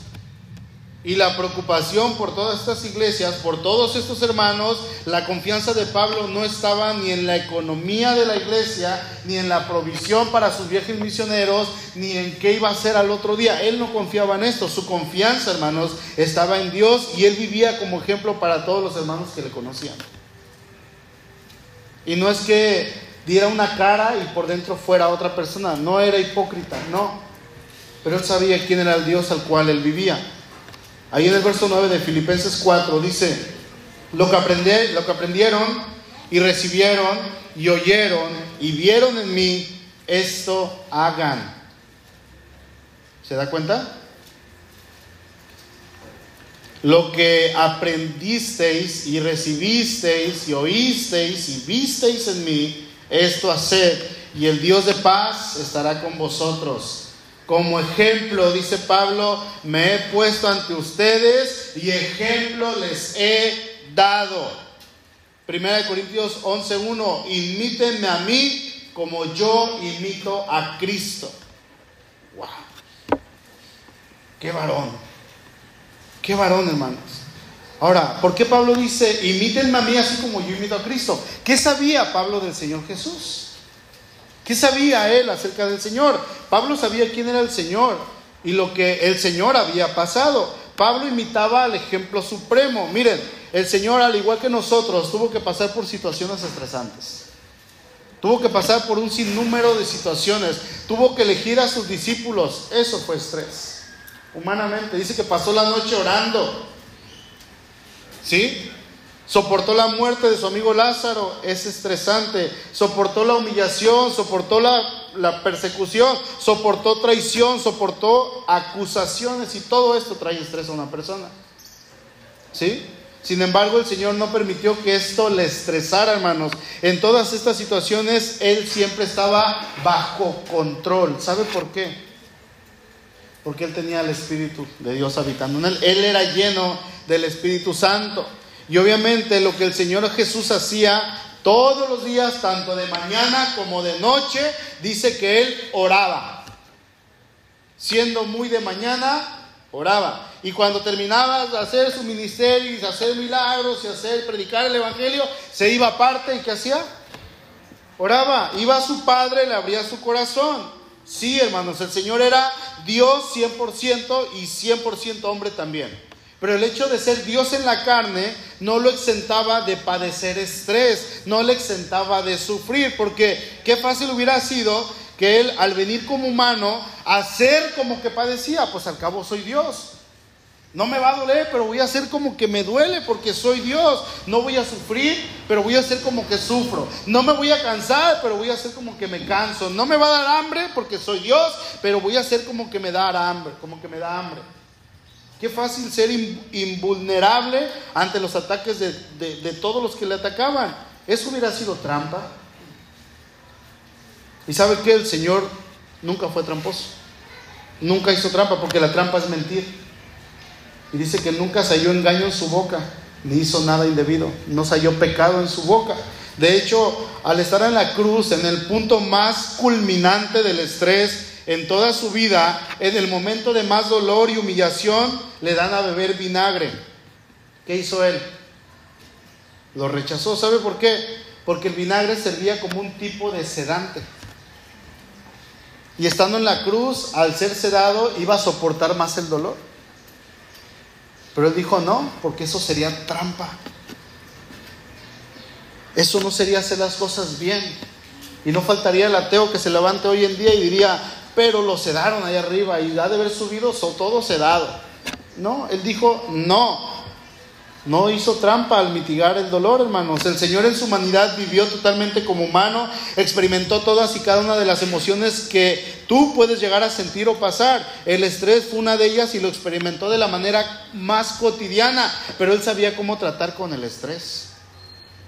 y la preocupación por todas estas iglesias, por todos estos hermanos, la confianza de Pablo no estaba ni en la economía de la iglesia, ni en la provisión para sus viajes misioneros, ni en qué iba a hacer al otro día. Él no confiaba en esto, su confianza, hermanos, estaba en Dios y él vivía como ejemplo para todos los hermanos que le conocían. Y no es que diera una cara y por dentro fuera otra persona, no era hipócrita, no. Pero él sabía quién era el Dios al cual él vivía. Ahí en el verso 9 de Filipenses 4 dice, lo que, aprendí, lo que aprendieron y recibieron y oyeron y vieron en mí, esto hagan. ¿Se da cuenta? Lo que aprendisteis y recibisteis y oísteis y visteis en mí, esto haced, y el Dios de paz estará con vosotros. Como ejemplo, dice Pablo, me he puesto ante ustedes y ejemplo les he dado. Primera de Corintios 11:1, imítenme a mí como yo imito a Cristo. Wow. Qué varón. Qué varón, hermanos. Ahora, ¿por qué Pablo dice, imítenme a mí así como yo imito a Cristo? ¿Qué sabía Pablo del Señor Jesús? ¿Qué sabía él acerca del Señor? Pablo sabía quién era el Señor y lo que el Señor había pasado. Pablo imitaba al ejemplo supremo. Miren, el Señor, al igual que nosotros, tuvo que pasar por situaciones estresantes. Tuvo que pasar por un sinnúmero de situaciones. Tuvo que elegir a sus discípulos. Eso fue estrés humanamente. Dice que pasó la noche orando. ¿Sí? Soportó la muerte de su amigo Lázaro, es estresante. Soportó la humillación, soportó la, persecución, soportó traición, soportó acusaciones y todo esto trae estrés a una persona. ¿Sí? Sin embargo, el Señor no permitió que esto le estresara, hermanos. En todas estas situaciones, Él siempre estaba bajo control. ¿Sabe por qué? Porque él tenía el Espíritu de Dios habitando en él. Él era lleno del Espíritu Santo. Y obviamente lo que el Señor Jesús hacía todos los días, tanto de mañana como de noche, dice que él oraba. Siendo muy de mañana, oraba. Y cuando terminaba de hacer su ministerio y de hacer milagros y hacer predicar el Evangelio, se iba aparte y ¿qué hacía? Oraba. Iba a su padre, le abría su corazón. Sí, hermanos, el Señor era Dios 100% y 100% hombre también. Pero el hecho de ser Dios en la carne no lo exentaba de padecer estrés, no le exentaba de sufrir, porque qué fácil hubiera sido que él al venir como humano, hacer como que padecía, pues al cabo soy Dios. No me va a doler, pero voy a hacer como que me duele porque soy Dios. No voy a sufrir, pero voy a hacer como que sufro. No me voy a cansar, pero voy a hacer como que me canso. No me va a dar hambre porque soy Dios, pero voy a hacer como que me da hambre, como que me da hambre. Qué fácil ser invulnerable ante los ataques de, de todos los que le atacaban. Eso hubiera sido trampa. Y sabe que el Señor nunca fue tramposo. Nunca hizo trampa porque la trampa es mentir. Y dice que nunca se halló engaño en su boca. ni hizo nada indebido, no salió pecado en su boca. De hecho, al estar en la cruz, en el punto más culminante del estrés en toda su vida, en el momento de más dolor y humillación, le dan a beber vinagre. ¿Qué hizo él? Lo rechazó. ¿Sabe por qué? Porque el vinagre servía como un tipo de sedante. Y estando en la cruz, al ser sedado, iba a soportar más el dolor. Pero él dijo no, porque eso sería trampa. Eso no sería hacer las cosas bien. Y no faltaría el ateo que se levante hoy en día y diría, pero lo sedaron ahí arriba y ha de haber subido todo sedado. No, él dijo, no, no hizo trampa al mitigar el dolor, hermanos. El Señor en su humanidad vivió totalmente como humano, experimentó todas y cada una de las emociones que tú puedes llegar a sentir o pasar. El estrés fue una de ellas y lo experimentó de la manera más cotidiana, pero él sabía cómo tratar con el estrés.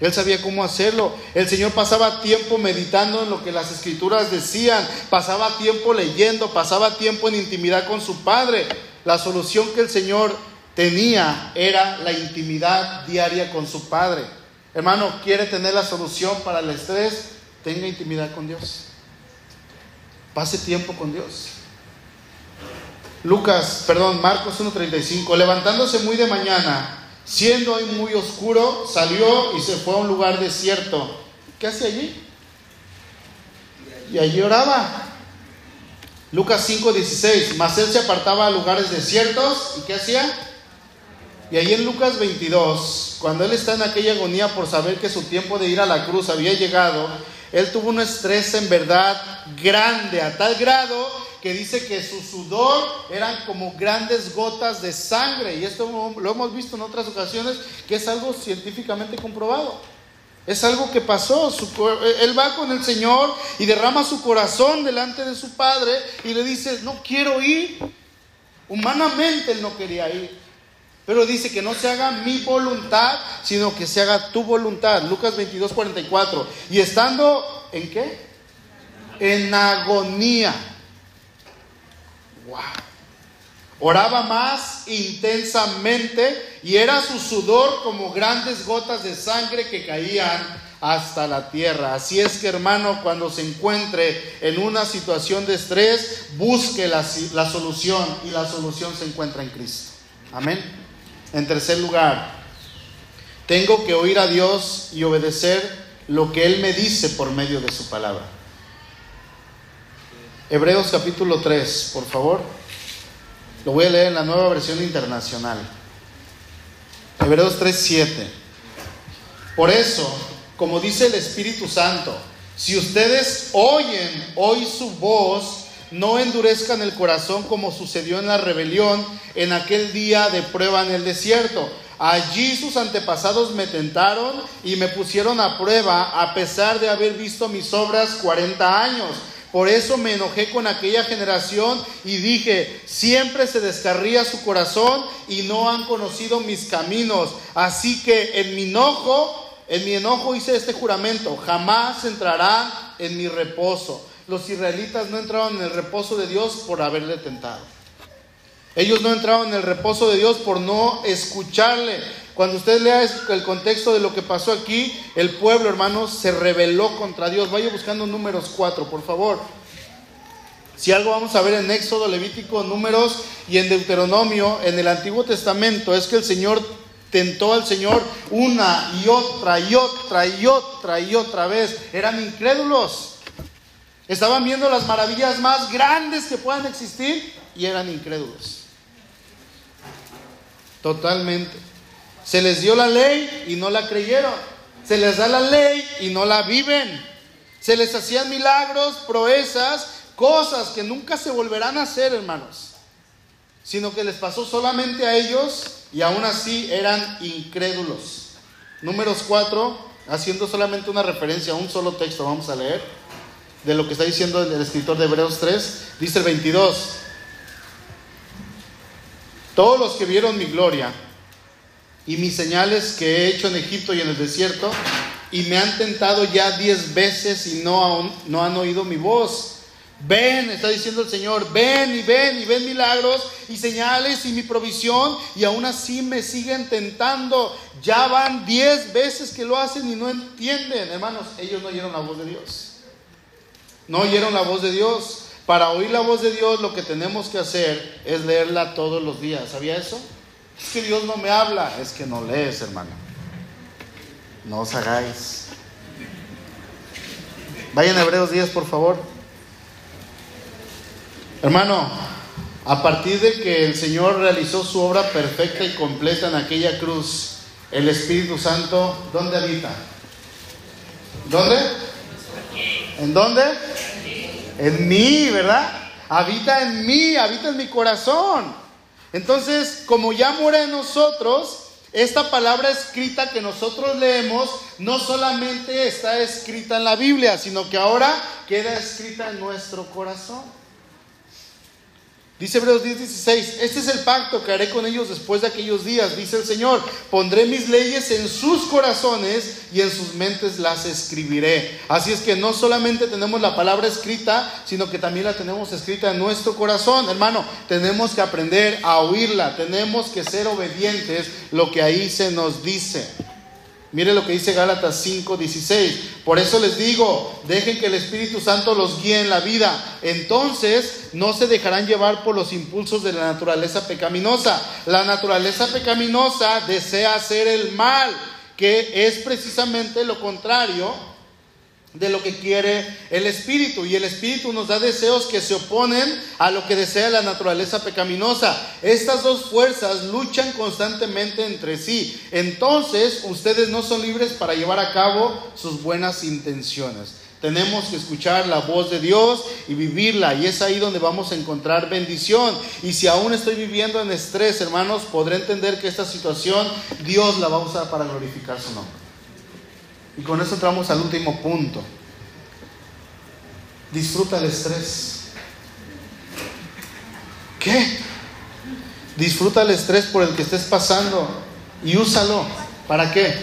Él sabía cómo hacerlo. El Señor pasaba tiempo meditando en lo que las escrituras decían, pasaba tiempo leyendo, pasaba tiempo en intimidad con su Padre. La solución que el Señor tenía era la intimidad diaria con su Padre. Hermano, quiere tener la solución para el estrés, tenga intimidad con Dios. Pase tiempo con Dios. Lucas, perdón, Marcos 1.35, levantándose muy de mañana, siendo hoy muy oscuro, salió y se fue a un lugar desierto. ¿Qué hace allí? Y allí oraba. Lucas 5.16, mas él se apartaba a lugares desiertos y ¿qué hacía? Y ahí en Lucas 22, cuando él está en aquella agonía por saber que su tiempo de ir a la cruz había llegado, él tuvo un estrés en verdad grande, a tal grado que dice que su sudor eran como grandes gotas de sangre. Y esto lo hemos visto en otras ocasiones, que es algo científicamente comprobado. Es algo que pasó. él va con el Señor y derrama su corazón delante de su Padre y le dice, no quiero ir. Humanamente él no quería ir. Pero dice que no se haga mi voluntad, sino que se haga tu voluntad. Lucas 22, 44. Y estando en qué? En agonía. Wow. Oraba más intensamente y era su sudor como grandes gotas de sangre que caían hasta la tierra. Así es que hermano, cuando se encuentre en una situación de estrés, busque la, la solución y la solución se encuentra en Cristo. Amén. En tercer lugar, tengo que oír a Dios y obedecer lo que Él me dice por medio de su palabra. Hebreos capítulo 3, por favor. Lo voy a leer en la nueva versión internacional. Hebreos 3, 7. Por eso, como dice el Espíritu Santo, si ustedes oyen hoy su voz, no endurezcan el corazón como sucedió en la rebelión en aquel día de prueba en el desierto. Allí sus antepasados me tentaron y me pusieron a prueba a pesar de haber visto mis obras 40 años. Por eso me enojé con aquella generación y dije, siempre se descarría su corazón y no han conocido mis caminos. Así que en mi enojo, en mi enojo hice este juramento, jamás entrarán en mi reposo los israelitas no entraban en el reposo de Dios por haberle tentado. Ellos no entraban en el reposo de Dios por no escucharle. Cuando usted lea el contexto de lo que pasó aquí, el pueblo, hermanos, se rebeló contra Dios. Vaya buscando números 4, por favor. Si algo vamos a ver en Éxodo, Levítico, Números y en Deuteronomio, en el Antiguo Testamento, es que el Señor tentó al Señor una y otra y otra y otra y otra vez. Eran incrédulos. Estaban viendo las maravillas más grandes que puedan existir y eran incrédulos. Totalmente. Se les dio la ley y no la creyeron. Se les da la ley y no la viven. Se les hacían milagros, proezas, cosas que nunca se volverán a hacer, hermanos. Sino que les pasó solamente a ellos y aún así eran incrédulos. Números 4, haciendo solamente una referencia a un solo texto, vamos a leer de lo que está diciendo el escritor de Hebreos 3, dice el 22, todos los que vieron mi gloria y mis señales que he hecho en Egipto y en el desierto, y me han tentado ya diez veces y no, no han oído mi voz. Ven, está diciendo el Señor, ven y ven y ven milagros y señales y mi provisión y aún así me siguen tentando. Ya van diez veces que lo hacen y no entienden. Hermanos, ellos no oyeron la voz de Dios. No oyeron la voz de Dios. Para oír la voz de Dios lo que tenemos que hacer es leerla todos los días. ¿Sabía eso? Es que Dios no me habla. Es que no lees, hermano. No os hagáis. Vayan a Hebreos 10, por favor. Hermano, a partir de que el Señor realizó su obra perfecta y completa en aquella cruz, el Espíritu Santo, ¿dónde habita? ¿Dónde? ¿En dónde? En mí, ¿verdad? Habita en mí, habita en mi corazón. Entonces, como ya muere en nosotros, esta palabra escrita que nosotros leemos no solamente está escrita en la Biblia, sino que ahora queda escrita en nuestro corazón. Dice Hebreos 10, 16, este es el pacto que haré con ellos después de aquellos días, dice el Señor, pondré mis leyes en sus corazones y en sus mentes las escribiré. Así es que no solamente tenemos la palabra escrita, sino que también la tenemos escrita en nuestro corazón. Hermano, tenemos que aprender a oírla, tenemos que ser obedientes lo que ahí se nos dice. Mire lo que dice Gálatas 5:16. Por eso les digo, dejen que el Espíritu Santo los guíe en la vida. Entonces no se dejarán llevar por los impulsos de la naturaleza pecaminosa. La naturaleza pecaminosa desea hacer el mal, que es precisamente lo contrario de lo que quiere el Espíritu. Y el Espíritu nos da deseos que se oponen a lo que desea la naturaleza pecaminosa. Estas dos fuerzas luchan constantemente entre sí. Entonces ustedes no son libres para llevar a cabo sus buenas intenciones. Tenemos que escuchar la voz de Dios y vivirla. Y es ahí donde vamos a encontrar bendición. Y si aún estoy viviendo en estrés, hermanos, podré entender que esta situación Dios la va a usar para glorificar su nombre. Y con eso entramos al último punto. Disfruta el estrés. ¿Qué? Disfruta el estrés por el que estés pasando y úsalo. ¿Para qué?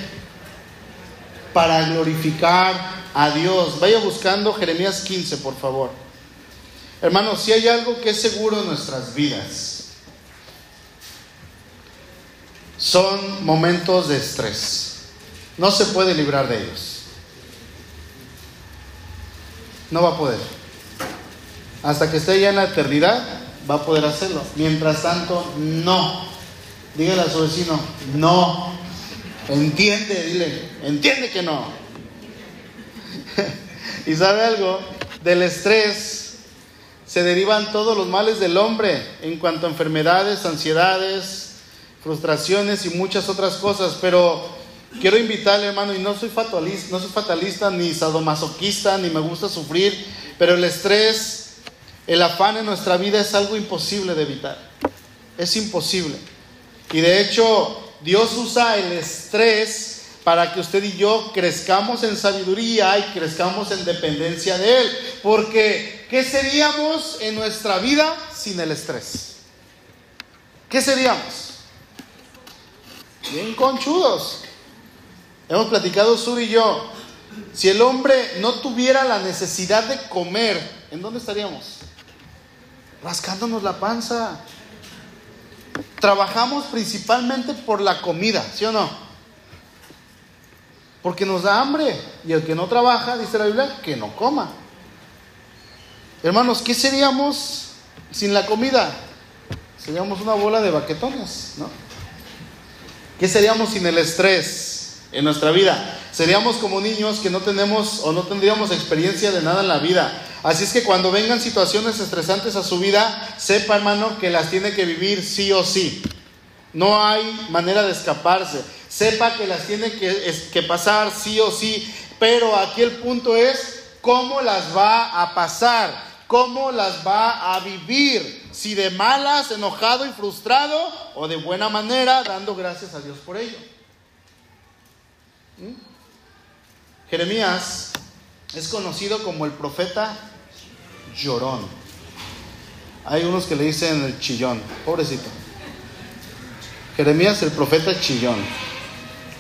Para glorificar a Dios. Vaya buscando Jeremías 15, por favor. Hermanos, si hay algo que es seguro en nuestras vidas, son momentos de estrés. No se puede librar de ellos. No va a poder. Hasta que esté ya en la eternidad, va a poder hacerlo. Mientras tanto, no. Dígale a su vecino, no. Entiende, dile, entiende que no. y sabe algo, del estrés se derivan todos los males del hombre en cuanto a enfermedades, ansiedades, frustraciones y muchas otras cosas, pero Quiero invitarle, hermano, y no soy fatalista, no soy fatalista ni sadomasoquista, ni me gusta sufrir, pero el estrés, el afán en nuestra vida es algo imposible de evitar. Es imposible. Y de hecho, Dios usa el estrés para que usted y yo crezcamos en sabiduría y crezcamos en dependencia de Él. Porque, ¿qué seríamos en nuestra vida sin el estrés? ¿Qué seríamos? Bien conchudos. Hemos platicado Sur y yo. Si el hombre no tuviera la necesidad de comer, ¿en dónde estaríamos? Rascándonos la panza. Trabajamos principalmente por la comida, ¿sí o no? Porque nos da hambre. Y el que no trabaja, dice la Biblia, que no coma. Hermanos, ¿qué seríamos sin la comida? Seríamos una bola de baquetones, ¿no? ¿Qué seríamos sin el estrés? En nuestra vida. Seríamos como niños que no tenemos o no tendríamos experiencia de nada en la vida. Así es que cuando vengan situaciones estresantes a su vida, sepa hermano que las tiene que vivir sí o sí. No hay manera de escaparse. Sepa que las tiene que, que pasar sí o sí. Pero aquí el punto es cómo las va a pasar, cómo las va a vivir. Si de malas, enojado y frustrado o de buena manera, dando gracias a Dios por ello. ¿Mm? Jeremías es conocido como el profeta llorón. Hay unos que le dicen el chillón, pobrecito. Jeremías el profeta chillón.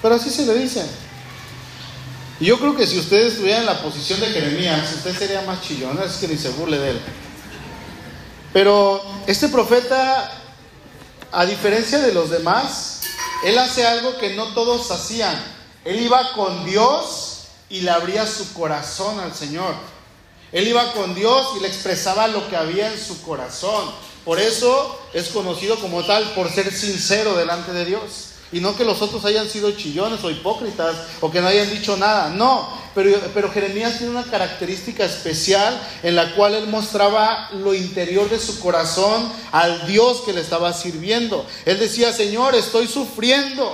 Pero así se le dice. Y yo creo que si usted estuviera en la posición de Jeremías, usted sería más chillón, es que ni se burle de él. Pero este profeta, a diferencia de los demás, él hace algo que no todos hacían. Él iba con Dios y le abría su corazón al Señor. Él iba con Dios y le expresaba lo que había en su corazón. Por eso es conocido como tal, por ser sincero delante de Dios. Y no que los otros hayan sido chillones o hipócritas o que no hayan dicho nada. No, pero, pero Jeremías tiene una característica especial en la cual él mostraba lo interior de su corazón al Dios que le estaba sirviendo. Él decía, Señor, estoy sufriendo.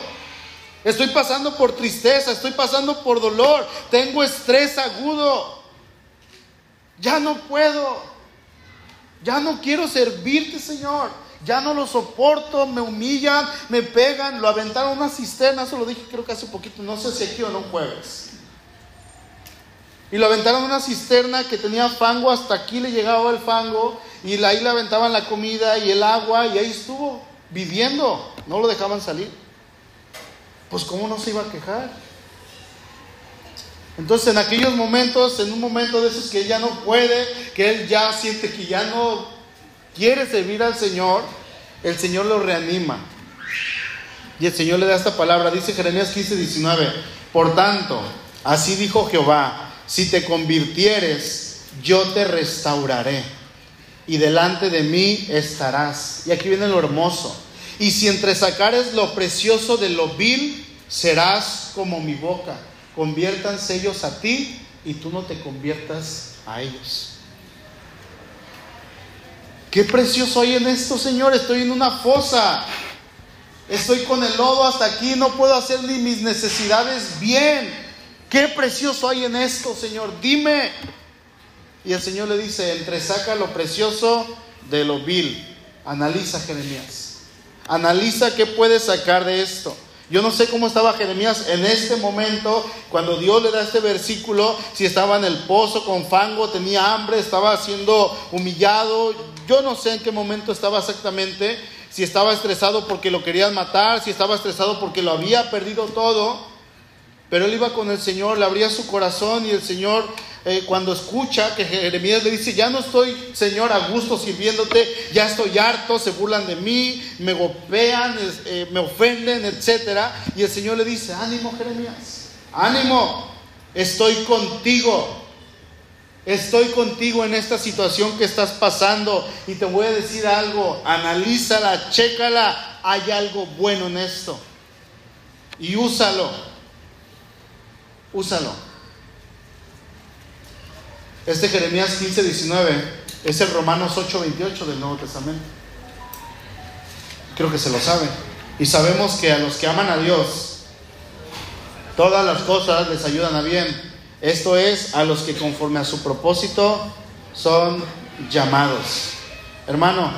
Estoy pasando por tristeza, estoy pasando por dolor, tengo estrés agudo. Ya no puedo. Ya no quiero servirte, Señor. Ya no lo soporto, me humillan, me pegan, lo aventaron a una cisterna, eso lo dije creo que hace poquito, no sé si aquí o no jueves. Y lo aventaron a una cisterna que tenía fango, hasta aquí le llegaba el fango, y ahí le aventaban la comida y el agua, y ahí estuvo viviendo, no lo dejaban salir. Pues ¿cómo no se iba a quejar? Entonces en aquellos momentos, en un momento de esos que él ya no puede, que él ya siente que ya no quiere servir al Señor, el Señor lo reanima. Y el Señor le da esta palabra, dice Jeremías 15, 19, por tanto, así dijo Jehová, si te convirtieres, yo te restauraré y delante de mí estarás. Y aquí viene lo hermoso. Y si entresacares lo precioso de lo vil, serás como mi boca. Conviértanse ellos a ti y tú no te conviertas a ellos. Qué precioso hay en esto, Señor. Estoy en una fosa. Estoy con el lodo hasta aquí. No puedo hacer ni mis necesidades bien. Qué precioso hay en esto, Señor. Dime. Y el Señor le dice, entresaca lo precioso de lo vil. Analiza, Jeremías. Analiza qué puedes sacar de esto. Yo no sé cómo estaba Jeremías en este momento, cuando Dios le da este versículo, si estaba en el pozo con fango, tenía hambre, estaba siendo humillado. Yo no sé en qué momento estaba exactamente, si estaba estresado porque lo querían matar, si estaba estresado porque lo había perdido todo. Pero él iba con el Señor, le abría su corazón y el Señor eh, cuando escucha que Jeremías le dice, ya no estoy, Señor, a gusto sirviéndote, ya estoy harto, se burlan de mí, me golpean, eh, me ofenden, etc. Y el Señor le dice, ánimo Jeremías, ánimo, estoy contigo. Estoy contigo en esta situación que estás pasando y te voy a decir algo, analízala, chécala, hay algo bueno en esto y úsalo úsalo. Este Jeremías 15, 19 es el Romanos 8, 28 del Nuevo Testamento. Creo que se lo sabe. Y sabemos que a los que aman a Dios, todas las cosas les ayudan a bien. Esto es a los que conforme a su propósito son llamados. Hermano,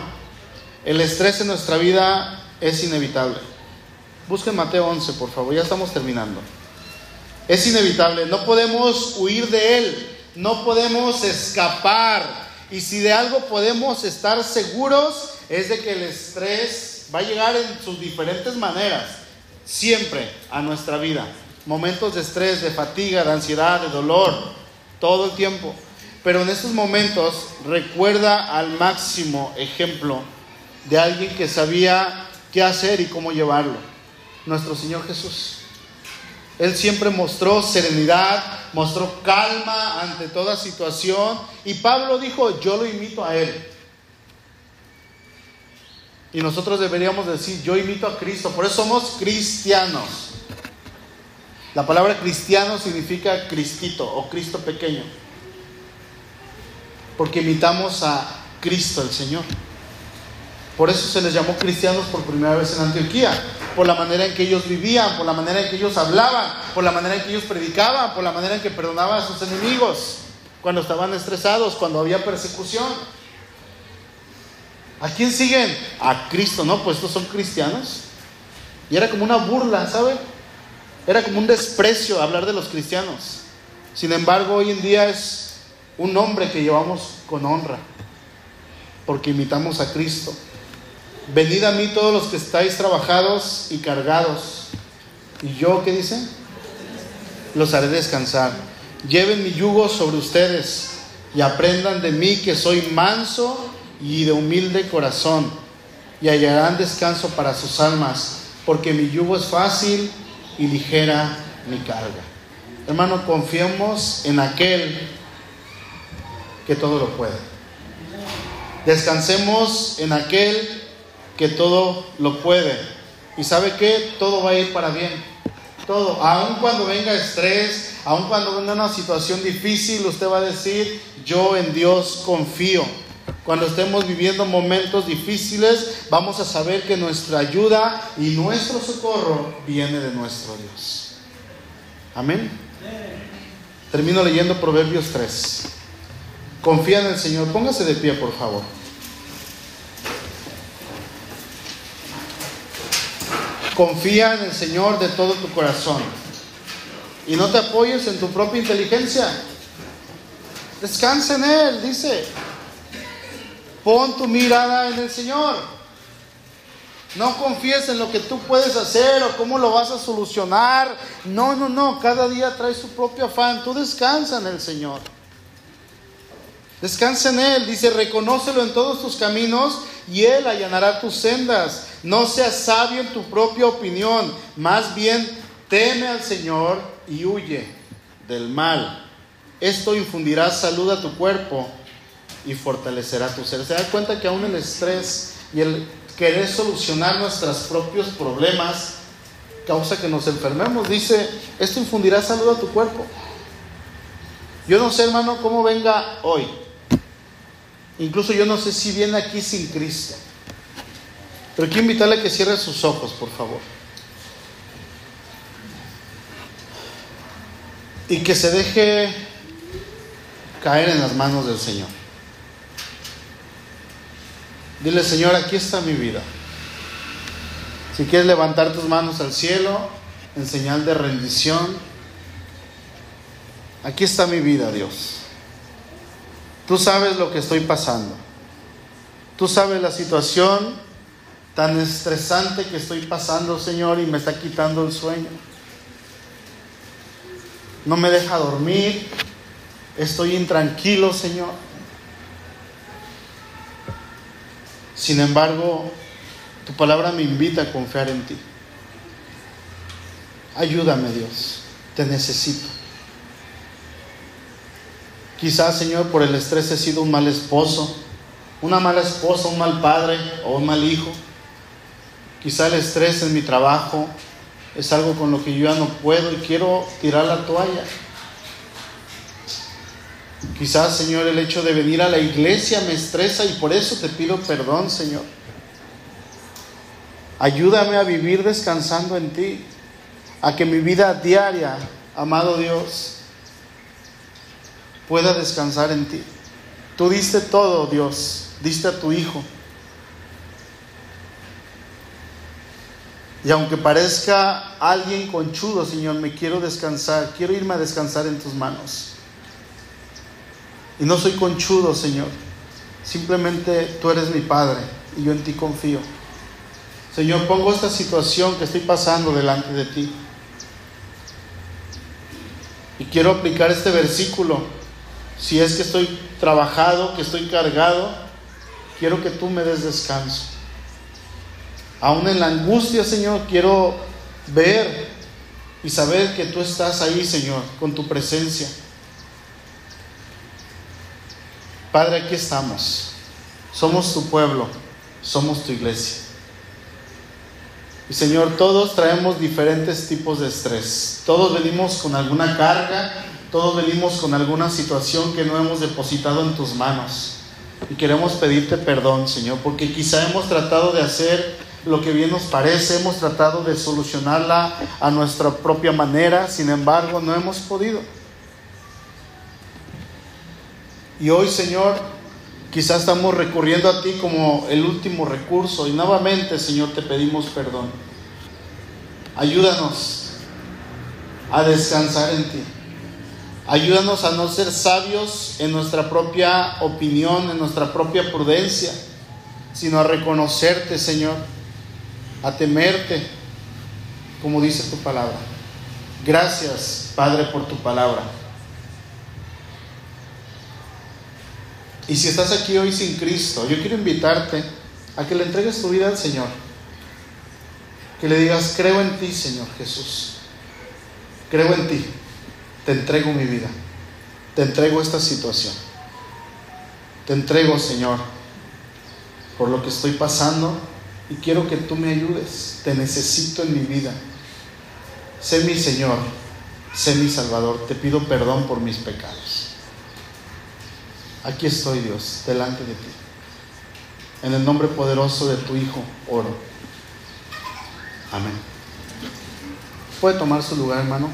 el estrés en nuestra vida es inevitable. Busquen Mateo 11, por favor, ya estamos terminando. Es inevitable, no podemos huir de él, no podemos escapar. Y si de algo podemos estar seguros es de que el estrés va a llegar en sus diferentes maneras, siempre a nuestra vida. Momentos de estrés, de fatiga, de ansiedad, de dolor, todo el tiempo. Pero en estos momentos recuerda al máximo ejemplo de alguien que sabía qué hacer y cómo llevarlo. Nuestro Señor Jesús. Él siempre mostró serenidad, mostró calma ante toda situación. Y Pablo dijo, yo lo imito a Él. Y nosotros deberíamos decir, yo imito a Cristo. Por eso somos cristianos. La palabra cristiano significa cristito o Cristo pequeño. Porque imitamos a Cristo el Señor. Por eso se les llamó cristianos por primera vez en Antioquía, por la manera en que ellos vivían, por la manera en que ellos hablaban, por la manera en que ellos predicaban, por la manera en que perdonaban a sus enemigos cuando estaban estresados, cuando había persecución. ¿A quién siguen? A Cristo, ¿no? Pues estos son cristianos. Y era como una burla, ¿sabe? Era como un desprecio hablar de los cristianos. Sin embargo, hoy en día es un nombre que llevamos con honra, porque imitamos a Cristo. Venid a mí todos los que estáis trabajados y cargados. ¿Y yo qué dice? los haré descansar. Lleven mi yugo sobre ustedes y aprendan de mí que soy manso y de humilde corazón y hallarán descanso para sus almas, porque mi yugo es fácil y ligera mi carga. Hermano, confiemos en aquel que todo lo puede. Descansemos en aquel que todo lo puede. Y sabe que todo va a ir para bien. Todo, aun cuando venga estrés, aun cuando venga una situación difícil, usted va a decir, yo en Dios confío. Cuando estemos viviendo momentos difíciles, vamos a saber que nuestra ayuda y nuestro socorro viene de nuestro Dios. Amén. Termino leyendo Proverbios 3. Confía en el Señor. Póngase de pie, por favor. Confía en el Señor de todo tu corazón. Y no te apoyes en tu propia inteligencia. Descansa en Él, dice. Pon tu mirada en el Señor. No confíes en lo que tú puedes hacer o cómo lo vas a solucionar. No, no, no. Cada día trae su propio afán. Tú descansa en el Señor. Descansa en Él. Dice, reconócelo en todos tus caminos y Él allanará tus sendas. No seas sabio en tu propia opinión. Más bien, teme al Señor y huye del mal. Esto infundirá salud a tu cuerpo y fortalecerá tu ser. Se da cuenta que aún el estrés y el querer solucionar nuestros propios problemas causa que nos enfermemos. Dice, esto infundirá salud a tu cuerpo. Yo no sé, hermano, cómo venga hoy. Incluso yo no sé si viene aquí sin Cristo. Pero quiero invitarle a que cierre sus ojos, por favor. Y que se deje caer en las manos del Señor. Dile, Señor, aquí está mi vida. Si quieres levantar tus manos al cielo en señal de rendición, aquí está mi vida, Dios. Tú sabes lo que estoy pasando. Tú sabes la situación tan estresante que estoy pasando, Señor, y me está quitando el sueño. No me deja dormir. Estoy intranquilo, Señor. Sin embargo, tu palabra me invita a confiar en ti. Ayúdame, Dios. Te necesito. Quizás, Señor, por el estrés he sido un mal esposo, una mala esposa, un mal padre o un mal hijo. Quizá el estrés en mi trabajo es algo con lo que yo ya no puedo y quiero tirar la toalla. Quizás, Señor, el hecho de venir a la iglesia me estresa y por eso te pido perdón, Señor. Ayúdame a vivir descansando en ti, a que mi vida diaria, amado Dios, pueda descansar en ti. Tú diste todo, Dios, diste a tu Hijo. Y aunque parezca alguien conchudo, Señor, me quiero descansar, quiero irme a descansar en tus manos. Y no soy conchudo, Señor. Simplemente tú eres mi Padre y yo en ti confío. Señor, pongo esta situación que estoy pasando delante de ti. Y quiero aplicar este versículo. Si es que estoy trabajado, que estoy cargado, quiero que tú me des descanso. Aún en la angustia, Señor, quiero ver y saber que tú estás ahí, Señor, con tu presencia. Padre, aquí estamos. Somos tu pueblo, somos tu iglesia. Y Señor, todos traemos diferentes tipos de estrés. Todos venimos con alguna carga, todos venimos con alguna situación que no hemos depositado en tus manos. Y queremos pedirte perdón, Señor, porque quizá hemos tratado de hacer lo que bien nos parece, hemos tratado de solucionarla a nuestra propia manera, sin embargo, no hemos podido. Y hoy, Señor, quizás estamos recurriendo a ti como el último recurso y nuevamente, Señor, te pedimos perdón. Ayúdanos a descansar en ti. Ayúdanos a no ser sabios en nuestra propia opinión, en nuestra propia prudencia, sino a reconocerte, Señor, a temerte, como dice tu palabra. Gracias, Padre, por tu palabra. Y si estás aquí hoy sin Cristo, yo quiero invitarte a que le entregues tu vida al Señor. Que le digas, creo en ti, Señor Jesús. Creo en ti. Te entrego mi vida. Te entrego esta situación. Te entrego, Señor, por lo que estoy pasando y quiero que tú me ayudes. Te necesito en mi vida. Sé mi Señor, sé mi Salvador. Te pido perdón por mis pecados. Aquí estoy, Dios, delante de ti. En el nombre poderoso de tu Hijo, oro. Amén. ¿Puede tomar su lugar, hermano?